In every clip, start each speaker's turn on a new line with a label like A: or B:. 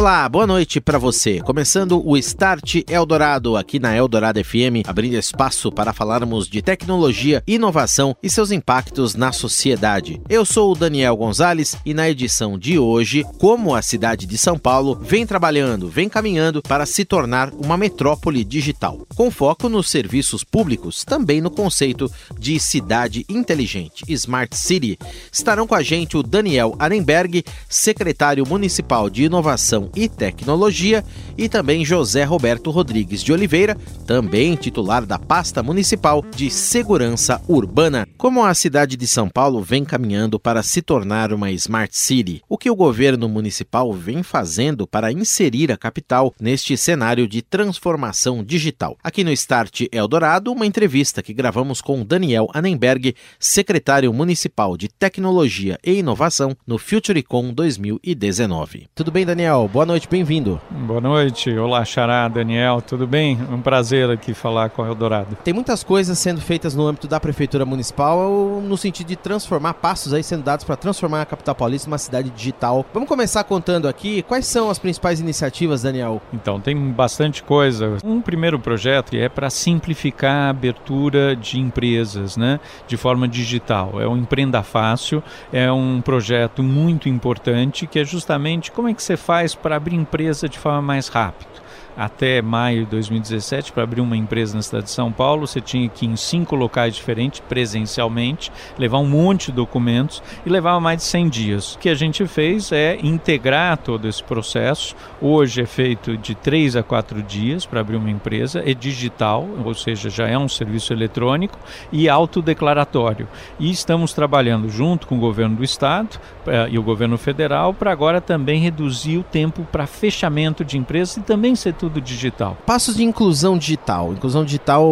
A: Olá, boa noite para você. Começando o Start Eldorado aqui na Eldorado FM, abrindo espaço para falarmos de tecnologia, inovação e seus impactos na sociedade. Eu sou o Daniel Gonzalez e na edição de hoje, como a cidade de São Paulo vem trabalhando, vem caminhando para se tornar uma metrópole digital, com foco nos serviços públicos, também no conceito de cidade inteligente, Smart City. Estarão com a gente o Daniel Arenberg, secretário municipal de inovação e Tecnologia, e também José Roberto Rodrigues de Oliveira, também titular da pasta municipal de Segurança Urbana. Como a cidade de São Paulo vem caminhando para se tornar uma Smart City, o que o governo municipal vem fazendo para inserir a capital neste cenário de transformação digital? Aqui no Start Eldorado, uma entrevista que gravamos com Daniel Annenberg, secretário municipal de Tecnologia e Inovação no FutureCon 2019. Tudo bem, Daniel? Boa noite, bem-vindo.
B: Boa noite, olá Xará, Daniel, tudo bem? Um prazer aqui falar com o Eldorado.
A: Tem muitas coisas sendo feitas no âmbito da Prefeitura Municipal no sentido de transformar, passos aí sendo dados para transformar a capital paulista numa cidade digital. Vamos começar contando aqui quais são as principais iniciativas, Daniel?
B: Então, tem bastante coisa. Um primeiro projeto é para simplificar a abertura de empresas, né, de forma digital. É o Empreenda Fácil, é um projeto muito importante que é justamente como é que você faz para abrir empresa de forma mais rápida até maio de 2017 para abrir uma empresa na cidade de São Paulo, você tinha que ir em cinco locais diferentes presencialmente, levar um monte de documentos e levava mais de 100 dias. O que a gente fez é integrar todo esse processo. Hoje é feito de 3 a 4 dias para abrir uma empresa, é digital, ou seja, já é um serviço eletrônico e autodeclaratório. E estamos trabalhando junto com o governo do estado eh, e o governo federal para agora também reduzir o tempo para fechamento de empresas e também ser tudo digital.
A: Passos de inclusão digital. Inclusão digital,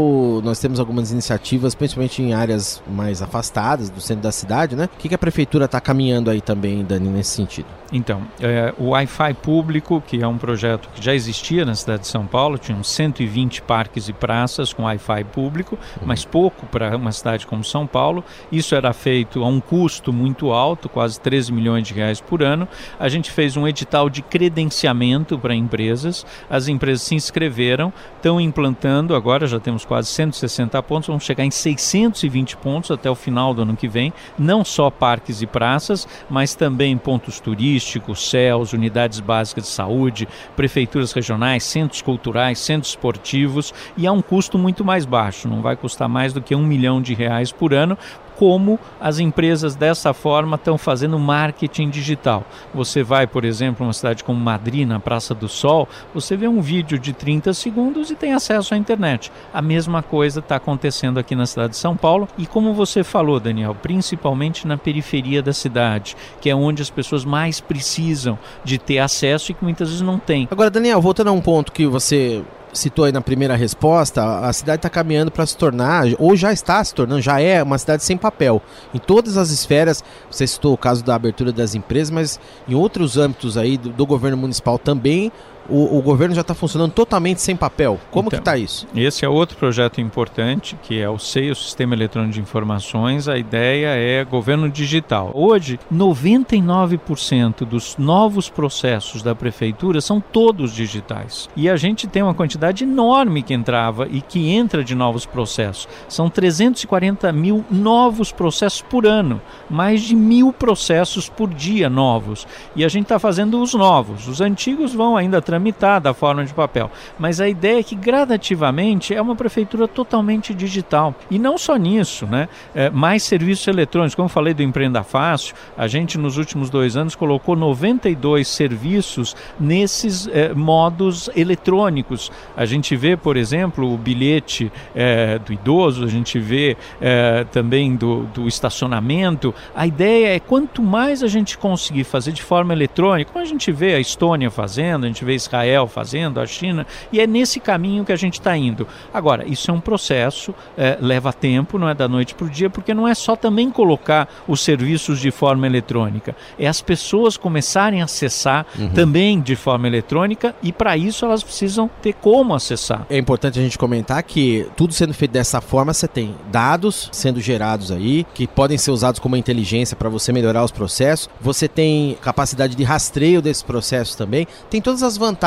A: nós temos algumas iniciativas, principalmente em áreas mais afastadas do centro da cidade, né? O que, que a prefeitura está caminhando aí também, Dani, nesse sentido?
B: Então, é, o Wi-Fi público, que é um projeto que já existia na cidade de São Paulo, tinha uns 120 parques e praças com Wi-Fi público, uhum. mas pouco para uma cidade como São Paulo. Isso era feito a um custo muito alto, quase 13 milhões de reais por ano. A gente fez um edital de credenciamento para empresas. As empresas se inscreveram, estão implantando, agora já temos quase 160 pontos, vamos chegar em 620 pontos até o final do ano que vem, não só parques e praças, mas também pontos turísticos, céus, unidades básicas de saúde, prefeituras regionais, centros culturais, centros esportivos, e a um custo muito mais baixo, não vai custar mais do que um milhão de reais por ano, como as empresas dessa forma estão fazendo marketing digital. Você vai, por exemplo, uma cidade como Madrid, na Praça do Sol, você vê um vídeo de 30 segundos e tem acesso à internet. A mesma coisa está acontecendo aqui na cidade de São Paulo e como você falou, Daniel, principalmente na periferia da cidade, que é onde as pessoas mais precisam de ter acesso e que muitas vezes não têm.
A: Agora, Daniel, voltando a um ponto que você citou aí na primeira resposta, a cidade está caminhando para se tornar, ou já está se tornando, já é uma cidade sem papel. Em todas as esferas, você citou o caso da abertura das empresas, mas em outros âmbitos aí do, do governo municipal também, o, o governo já está funcionando totalmente sem papel. Como então, que está isso?
B: Esse é outro projeto importante, que é o SEI, o Sistema Eletrônico de Informações. A ideia é governo digital. Hoje, 99% dos novos processos da prefeitura são todos digitais. E a gente tem uma quantidade enorme que entrava e que entra de novos processos. São 340 mil novos processos por ano, mais de mil processos por dia novos. E a gente está fazendo os novos. Os antigos vão ainda tramitar da forma de papel. Mas a ideia é que gradativamente é uma prefeitura totalmente digital. E não só nisso, né? É, mais serviços eletrônicos. Como falei do Empreenda Fácil, a gente nos últimos dois anos colocou 92 serviços nesses é, modos eletrônicos. A gente vê, por exemplo, o bilhete é, do idoso, a gente vê é, também do, do estacionamento. A ideia é quanto mais a gente conseguir fazer de forma eletrônica, como a gente vê a Estônia fazendo, a gente vê Israel fazendo, a China, e é nesse caminho que a gente está indo. Agora, isso é um processo, é, leva tempo, não é da noite para o dia, porque não é só também colocar os serviços de forma eletrônica, é as pessoas começarem a acessar uhum. também de forma eletrônica e para isso elas precisam ter como acessar.
A: É importante a gente comentar que tudo sendo feito dessa forma, você tem dados sendo gerados aí, que podem ser usados como inteligência para você melhorar os processos, você tem capacidade de rastreio desses processos também, tem todas as vantagens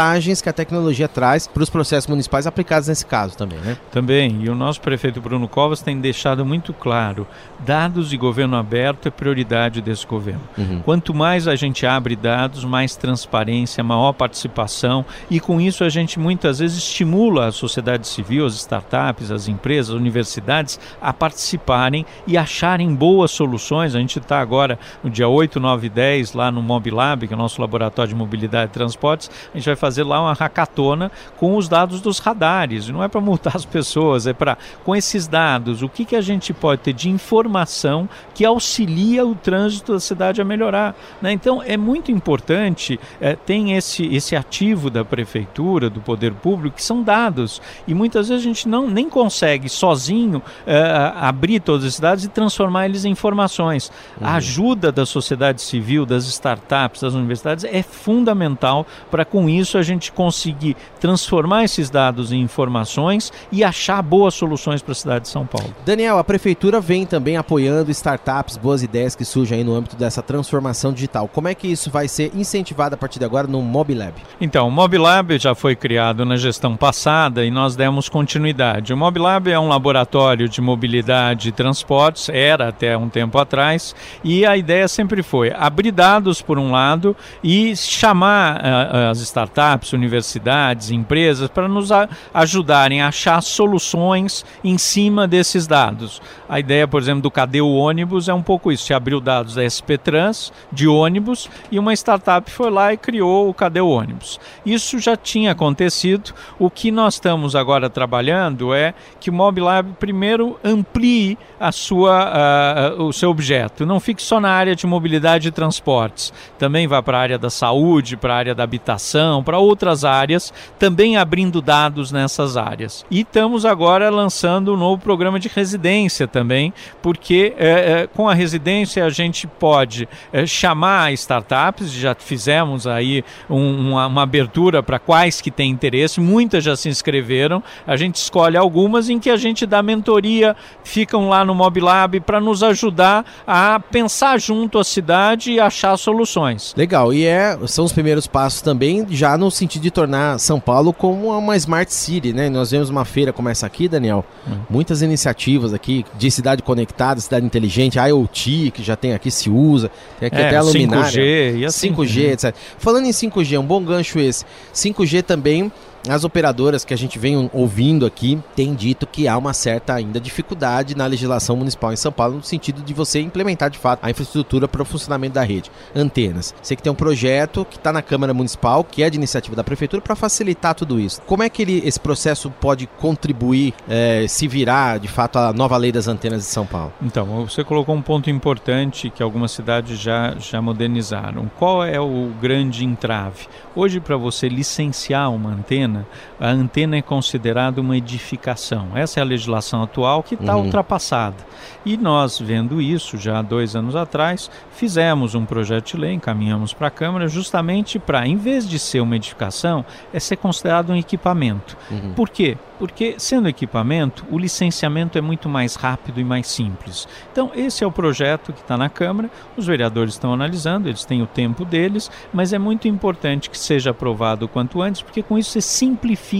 A: que a tecnologia traz para os processos municipais aplicados nesse caso também, né?
B: Também, e o nosso prefeito Bruno Covas tem deixado muito claro, dados e governo aberto é prioridade desse governo. Uhum. Quanto mais a gente abre dados, mais transparência, maior participação e com isso a gente muitas vezes estimula a sociedade civil, as startups, as empresas, as universidades a participarem e acharem boas soluções. A gente está agora no dia 8, 9 e 10 lá no Mobilab, que é o nosso laboratório de mobilidade e transportes, a gente vai fazer lá uma hackathona com os dados dos radares. Não é para multar as pessoas, é para, com esses dados, o que, que a gente pode ter de informação que auxilia o trânsito da cidade a melhorar. Né? Então, é muito importante, é, tem esse, esse ativo da prefeitura, do poder público, que são dados. E muitas vezes a gente não nem consegue sozinho é, abrir todas as cidades e transformar eles em informações. Uhum. A ajuda da sociedade civil, das startups, das universidades é fundamental para com isso a gente conseguir transformar esses dados em informações e achar boas soluções para a cidade de São Paulo.
A: Daniel, a prefeitura vem também apoiando startups, boas ideias que surgem aí no âmbito dessa transformação digital. Como é que isso vai ser incentivado a partir de agora no Mobilab?
B: Então, o Mobilab já foi criado na gestão passada e nós demos continuidade. O Mobilab é um laboratório de mobilidade e transportes, era até um tempo atrás, e a ideia sempre foi abrir dados por um lado e chamar uh, as startups, universidades, empresas para nos ajudarem a achar soluções em cima desses dados. A ideia, por exemplo, do Cadê o ônibus é um pouco isso. Se abriu dados da SP Trans de ônibus e uma startup foi lá e criou o Cadê o ônibus. Isso já tinha acontecido. O que nós estamos agora trabalhando é que o Mobilab primeiro amplie a sua, uh, o seu objeto. Não fique só na área de mobilidade e transportes. Também vá para a área da saúde, para a área da habitação, para outras áreas, também abrindo dados nessas áreas. E estamos agora lançando um novo programa de residência também, porque é, é, com a residência a gente pode é, chamar startups, já fizemos aí um, uma, uma, abertura para quais que têm interesse, muitas já se inscreveram, a gente escolhe algumas em que a gente dá mentoria, ficam lá no Mobilab para nos ajudar a pensar junto à cidade e achar soluções.
A: Legal, e é, são os primeiros passos também já no sentido de tornar São Paulo como uma smart city, né? Nós vemos uma feira como essa aqui, Daniel, hum. muitas iniciativas aqui de cidade conectada, cidade inteligente, IoT, que já tem aqui, se usa, tem aqui é, até a luminária.
B: 5G e assim.
A: 5G, etc. Falando em 5G, um bom gancho esse. 5G também as operadoras que a gente vem ouvindo aqui têm dito que há uma certa ainda dificuldade na legislação municipal em São Paulo no sentido de você implementar de fato a infraestrutura para o funcionamento da rede. Antenas. Sei que tem um projeto que está na Câmara Municipal, que é de iniciativa da Prefeitura, para facilitar tudo isso. Como é que ele, esse processo pode contribuir, é, se virar de fato a nova lei das antenas de São Paulo?
B: Então, você colocou um ponto importante que algumas cidades já, já modernizaram. Qual é o grande entrave? Hoje, para você licenciar uma antena, antena, a antena é considerada uma edificação. Essa é a legislação atual que está uhum. ultrapassada. E nós, vendo isso já há dois anos atrás, fizemos um projeto de lei, encaminhamos para a Câmara, justamente para, em vez de ser uma edificação, é ser considerado um equipamento. Uhum. Por quê? Porque, sendo equipamento, o licenciamento é muito mais rápido e mais simples. Então, esse é o projeto que está na Câmara, os vereadores estão analisando, eles têm o tempo deles, mas é muito importante que seja aprovado o quanto antes, porque com isso você simplifica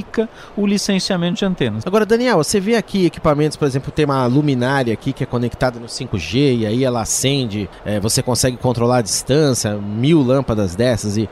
B: o licenciamento de antenas.
A: Agora, Daniel, você vê aqui equipamentos, por exemplo, tem uma luminária aqui que é conectada no 5G e aí ela acende, é, você consegue controlar a distância, mil lâmpadas dessas e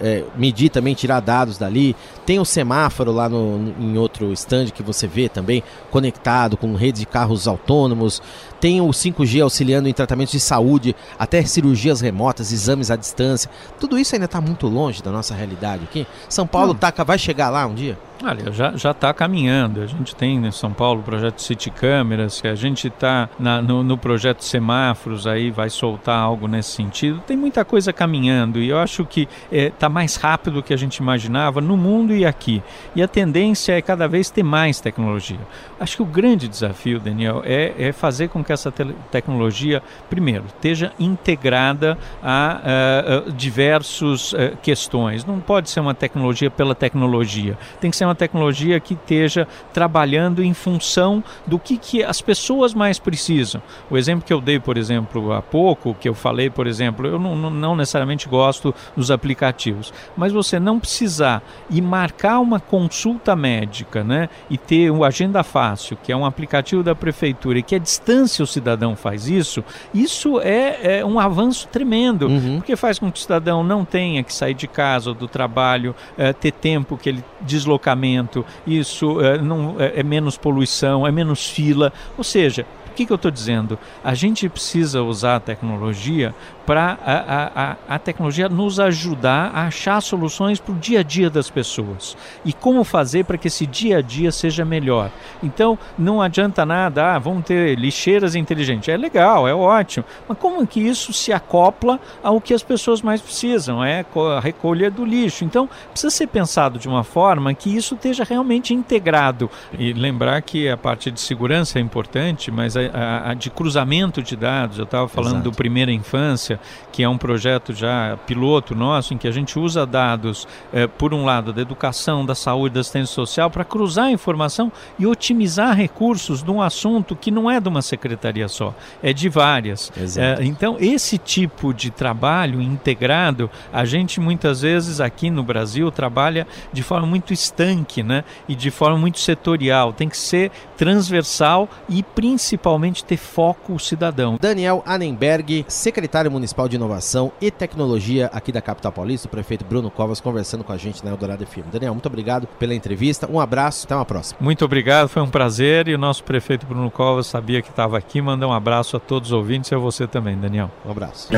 A: é, medir também, tirar dados dali. Tem o semáforo lá no, em outro stand que você vê também, conectado com rede de carros autônomos. Tem o 5G auxiliando em tratamentos de saúde, até cirurgias remotas, exames à distância. Tudo isso ainda está muito longe da nossa realidade aqui. São Paulo taca, vai chegar lá um dia?
B: Olha, já está caminhando. A gente tem em São Paulo o projeto City Câmeras, que a gente está no, no, projeto Semáforos, aí vai soltar algo nesse sentido. Tem muita coisa caminhando e eu acho que está é, mais rápido do que a gente imaginava no mundo e aqui. E a tendência é cada vez ter mais tecnologia. Acho que o grande desafio, Daniel, é, é fazer com que essa te tecnologia, primeiro, esteja integrada a, a, a diversas eh, questões. Não pode ser uma tecnologia pela tecnologia. Tem que ser uma tecnologia que esteja trabalhando em função do que, que as pessoas mais precisam. O exemplo que eu dei, por exemplo, há pouco, que eu falei, por exemplo, eu não, não necessariamente gosto dos aplicativos, mas você não precisar ir marcar uma consulta médica né, e ter o Agenda Fácil, que é um aplicativo da prefeitura e que a distância o cidadão faz isso, isso é, é um avanço tremendo, uhum. porque faz com que o cidadão não tenha que sair de casa ou do trabalho, é, ter tempo que ele deslocamento, isso é, não, é, menos poluição, é menos fila, ou seja, que, que eu estou dizendo? A gente precisa usar a tecnologia para a, a, a, tecnologia nos ajudar a achar soluções para o dia a dia das pessoas. E como fazer para que esse dia a dia seja melhor. Então, não adianta nada, ah, vamos ter lixeiras inteligentes. É legal, é ótimo. Mas como que isso se acopla ao que as pessoas mais precisam? É a recolha do lixo. Então, precisa ser pensado de uma forma que isso esteja realmente integrado. E lembrar que a parte de segurança é importante, mas a, a de cruzamento de dados, eu estava falando Exato. do primeira infância, que é um projeto já piloto nosso, em que a gente usa dados, eh, por um lado, da educação, da saúde, da assistência social, para cruzar a informação e otimizar recursos de um assunto que não é de uma secretaria só, é de várias. Eh, então, esse tipo de trabalho integrado, a gente muitas vezes aqui no Brasil trabalha de forma muito estanque né? e de forma muito setorial. Tem que ser transversal e principalmente ter foco o cidadão.
A: Daniel Annenberg, secretário municipal Municipal de Inovação e Tecnologia aqui da capital paulista, o prefeito Bruno Covas, conversando com a gente na Eldorado FM. Daniel, muito obrigado pela entrevista, um abraço, até uma próxima.
B: Muito obrigado, foi um prazer e o nosso prefeito Bruno Covas sabia que estava aqui, manda um abraço a todos os ouvintes e a você também, Daniel.
A: Um abraço.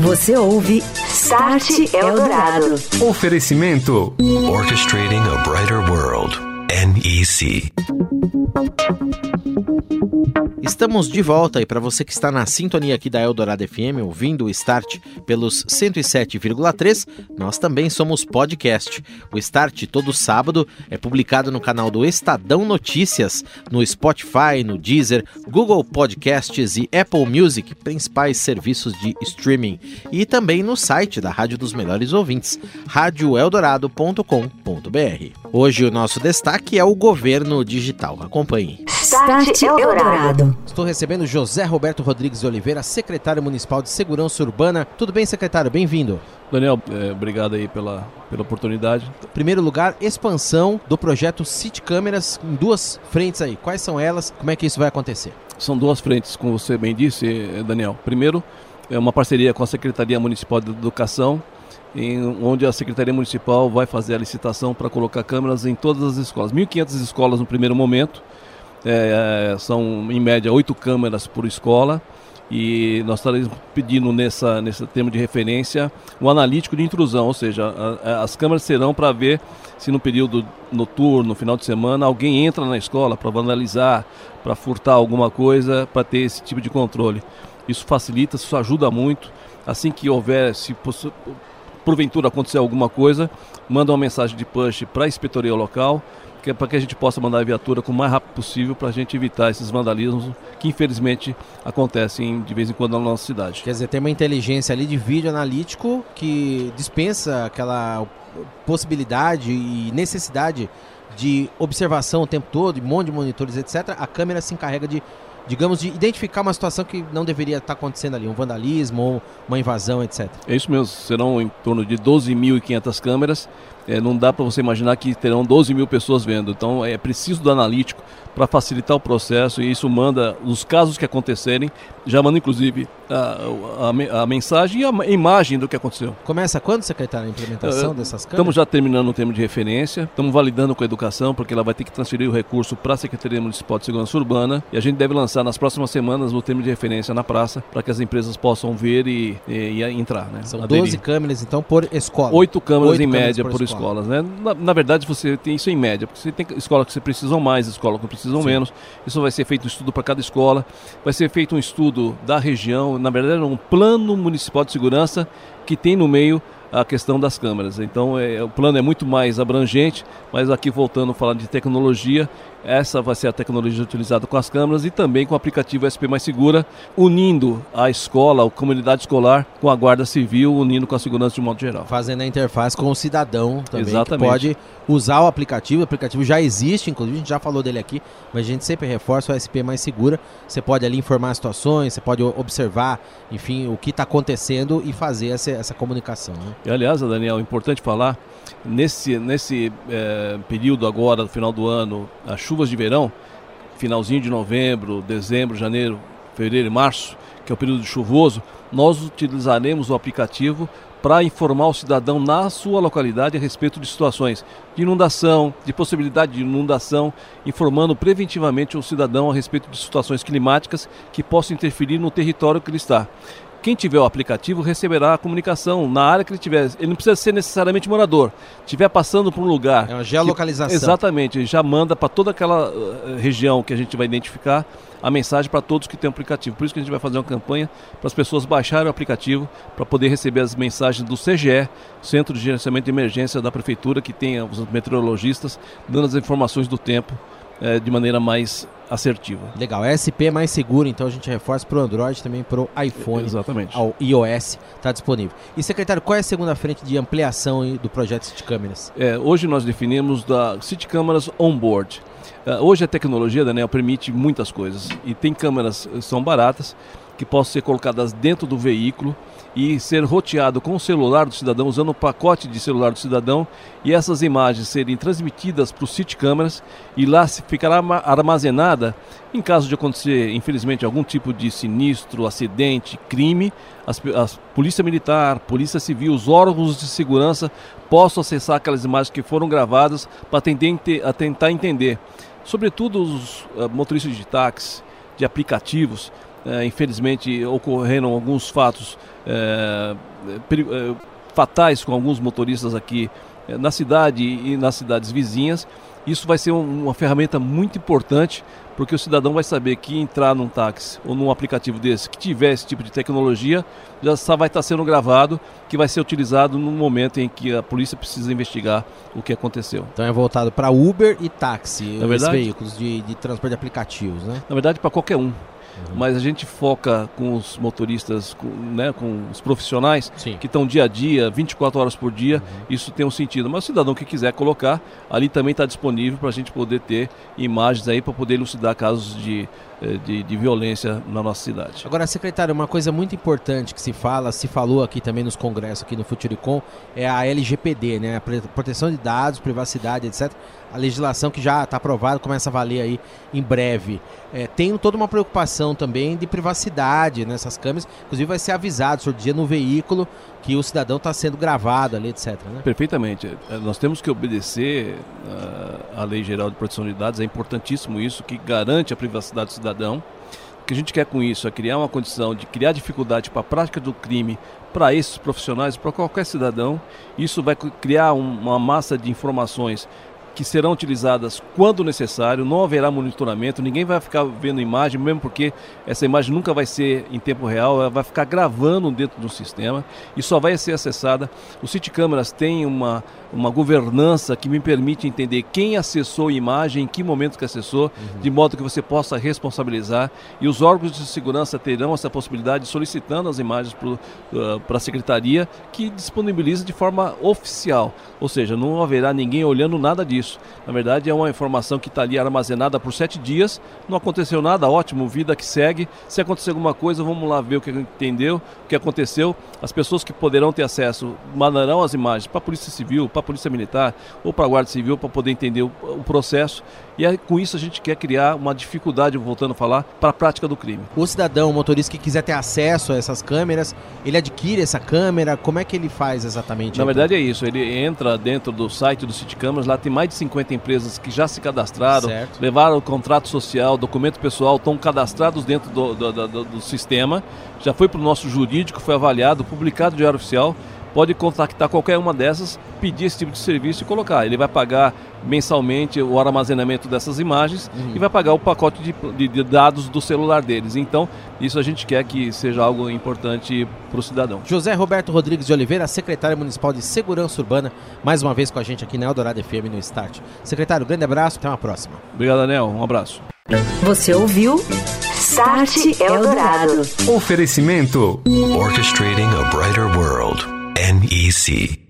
C: Você ouve Start Eldorado.
D: Oferecimento
E: Orchestrating a Brighter World, NEC.
A: Estamos de volta e para você que está na sintonia aqui da Eldorado FM, ouvindo o Start pelos 107,3, nós também somos podcast. O Start todo sábado é publicado no canal do Estadão Notícias, no Spotify, no Deezer, Google Podcasts e Apple Music, principais serviços de streaming, e também no site da Rádio dos Melhores Ouvintes, radioeldorado.com.br. Hoje o nosso destaque é o governo digital. Acompanhe.
C: Start Eldorado.
A: Estou recebendo José Roberto Rodrigues de Oliveira, secretário municipal de Segurança Urbana. Tudo bem, secretário? Bem-vindo.
F: Daniel, é, obrigado aí pela, pela oportunidade.
A: Primeiro lugar, expansão do projeto City Câmeras em duas frentes aí. Quais são elas? Como é que isso vai acontecer?
F: São duas frentes, como você bem disse, eh, Daniel. Primeiro, é uma parceria com a Secretaria Municipal de Educação, em, onde a Secretaria Municipal vai fazer a licitação para colocar câmeras em todas as escolas. 1.500 escolas no primeiro momento é, são em média oito câmeras por escola e nós estaremos pedindo nessa, nesse termo de referência o analítico de intrusão, ou seja, a, a, as câmeras serão para ver se no período noturno, no final de semana, alguém entra na escola para vandalizar, para furtar alguma coisa, para ter esse tipo de controle. Isso facilita, isso ajuda muito. Assim que houver, se porventura acontecer alguma coisa, manda uma mensagem de push para a inspetoria local que é para que a gente possa mandar a viatura com o mais rápido possível para a gente evitar esses vandalismos que infelizmente acontecem de vez em quando na nossa cidade.
A: Quer dizer, tem uma inteligência ali de vídeo analítico que dispensa aquela possibilidade e necessidade de observação o tempo todo, um monte de monitores, etc. A câmera se encarrega de digamos, de identificar uma situação que não deveria estar acontecendo ali, um vandalismo ou uma invasão, etc.
F: É isso mesmo, serão em torno de 12.500 câmeras é, não dá para você imaginar que terão 12 mil pessoas vendo. Então é preciso do analítico para facilitar o processo e isso manda, os casos que acontecerem, já manda inclusive a, a, a, mensagem e a imagem do que aconteceu.
A: Começa quando, secretário, a implementação uh, dessas câmeras?
F: Estamos já terminando o termo de referência, estamos validando com a educação, porque ela vai ter que transferir o recurso para a Secretaria Municipal de Segurança Urbana e a gente deve lançar nas próximas semanas o termo de referência na praça para que as empresas possam ver e, e, e entrar. Né?
A: São Aderir. 12 câmeras, então, por escola.
F: Oito câmeras Oito em câmeras média por, por escola. Escolas, né? Na, na, verdade, você tem isso em média, porque você tem escolas que você precisam mais, escolas que precisam Sim. menos. Isso vai ser feito um estudo para cada escola, vai ser feito um estudo da região, na verdade, é um plano municipal de segurança que tem no meio a questão das câmeras. Então, é, o plano é muito mais abrangente, mas aqui voltando a falar de tecnologia, essa vai ser a tecnologia utilizada com as câmeras e também com o aplicativo SP Mais Segura, unindo a escola, a comunidade escolar com a Guarda Civil, unindo com a segurança de um modo geral.
A: Fazendo a interface com o cidadão também, Exatamente. que pode usar o aplicativo. O aplicativo já existe, inclusive, a gente já falou dele aqui, mas a gente sempre reforça o SP Mais Segura. Você pode ali informar situações, você pode observar, enfim, o que está acontecendo e fazer essa, essa comunicação. Né?
F: E, aliás, Daniel, é importante falar, nesse, nesse é, período agora, no final do ano, a chuvas de verão, finalzinho de novembro, dezembro, janeiro, fevereiro e março, que é o período chuvoso, nós utilizaremos o aplicativo para informar o cidadão na sua localidade a respeito de situações de inundação, de possibilidade de inundação, informando preventivamente o cidadão a respeito de situações climáticas que possam interferir no território que ele está. Quem tiver o aplicativo receberá a comunicação na área que ele tiver. Ele não precisa ser necessariamente morador. Estiver passando por um lugar.
A: É uma geolocalização.
F: Que, exatamente. Já manda para toda aquela uh, região que a gente vai identificar a mensagem para todos que têm o aplicativo. Por isso que a gente vai fazer uma campanha para as pessoas baixarem o aplicativo para poder receber as mensagens do CGE, Centro de Gerenciamento de Emergência da Prefeitura, que tem os meteorologistas dando as informações do tempo eh, de maneira mais assertiva.
A: Legal, SP é mais seguro, então a gente reforça para o Android também para o iPhone.
F: Exatamente.
A: Ao iOS está disponível. E secretário, qual é a segunda frente de ampliação do projeto City Câmeras?
F: É, hoje nós definimos da City Câmeras Onboard. Uh, hoje a tecnologia, Daniel, permite muitas coisas e tem câmeras que são baratas que possam ser colocadas dentro do veículo e ser roteado com o celular do cidadão, usando o pacote de celular do cidadão, e essas imagens serem transmitidas para o City Câmeras e lá ficará armazenada em caso de acontecer, infelizmente, algum tipo de sinistro, acidente, crime, as, as Polícia Militar, Polícia Civil, os órgãos de segurança possam acessar aquelas imagens que foram gravadas para tentar entender. Sobretudo os uh, motoristas de táxi, de aplicativos, uh, infelizmente ocorreram alguns fatos é, é, fatais com alguns motoristas aqui é, na cidade e nas cidades vizinhas. Isso vai ser um, uma ferramenta muito importante, porque o cidadão vai saber que entrar num táxi ou num aplicativo desse que tiver esse tipo de tecnologia, já só vai estar sendo gravado, que vai ser utilizado no momento em que a polícia precisa investigar o que aconteceu.
A: Então é voltado para Uber e táxi, Na verdade, veículos de, de transporte de aplicativos, né?
F: Na verdade, para qualquer um. Uhum. Mas a gente foca com os motoristas, com, né, com os profissionais Sim. que estão dia a dia, 24 horas por dia, uhum. isso tem um sentido. Mas o cidadão que quiser colocar, ali também está disponível para a gente poder ter imagens aí para poder elucidar casos de, de, de, violência na nossa cidade.
A: Agora, secretário, uma coisa muito importante que se fala, se falou aqui também nos congressos, aqui no Futuricom, é a LGPD, né? A proteção de dados, privacidade, etc a legislação que já está aprovada começa a valer aí em breve. É, tem toda uma preocupação também de privacidade nessas câmeras, inclusive vai ser avisado sobre dia no veículo que o cidadão está sendo gravado ali, etc. Né?
F: Perfeitamente. É, nós temos que obedecer uh, à Lei Geral de Proteção de Dados, é importantíssimo isso, que garante a privacidade do cidadão. O que a gente quer com isso é criar uma condição de criar dificuldade para a prática do crime para esses profissionais, para qualquer cidadão. Isso vai criar uma massa de informações que serão utilizadas quando necessário, não haverá monitoramento, ninguém vai ficar vendo imagem, mesmo porque essa imagem nunca vai ser em tempo real, ela vai ficar gravando dentro do sistema e só vai ser acessada. O City Câmeras tem uma, uma governança que me permite entender quem acessou a imagem, em que momento que acessou, uhum. de modo que você possa responsabilizar e os órgãos de segurança terão essa possibilidade solicitando as imagens para uh, a secretaria que disponibiliza de forma oficial, ou seja, não haverá ninguém olhando nada disso isso. Na verdade, é uma informação que está ali armazenada por sete dias. Não aconteceu nada, ótimo, vida que segue. Se acontecer alguma coisa, vamos lá ver o que entendeu, o que aconteceu. As pessoas que poderão ter acesso mandarão as imagens para a Polícia Civil, para a Polícia Militar ou para a Guarda Civil para poder entender o, o processo. E aí, com isso a gente quer criar uma dificuldade, voltando a falar, para a prática do crime.
A: O cidadão, o motorista que quiser ter acesso a essas câmeras, ele adquire essa câmera, como é que ele faz exatamente?
F: Na verdade é isso, ele entra dentro do site do City Câmeras, lá tem mais de 50 empresas que já se cadastraram, certo. levaram o contrato social, documento pessoal, estão cadastrados dentro do, do, do, do sistema, já foi para o nosso jurídico, foi avaliado, publicado no Diário Oficial, pode contactar qualquer uma dessas, pedir esse tipo de serviço e colocar. Ele vai pagar mensalmente o armazenamento dessas imagens uhum. e vai pagar o pacote de, de, de, dados do celular deles. Então, isso a gente quer que seja algo importante para o cidadão.
A: José Roberto Rodrigues de Oliveira, secretário municipal de Segurança Urbana, mais uma vez com a gente aqui na Eldorado FM no Start. Secretário, grande abraço, até uma próxima.
F: Obrigado, Daniel. Um abraço.
C: Você ouviu? Start Eldorado.
D: Oferecimento:
E: Orchestrating a Brighter World. NEC.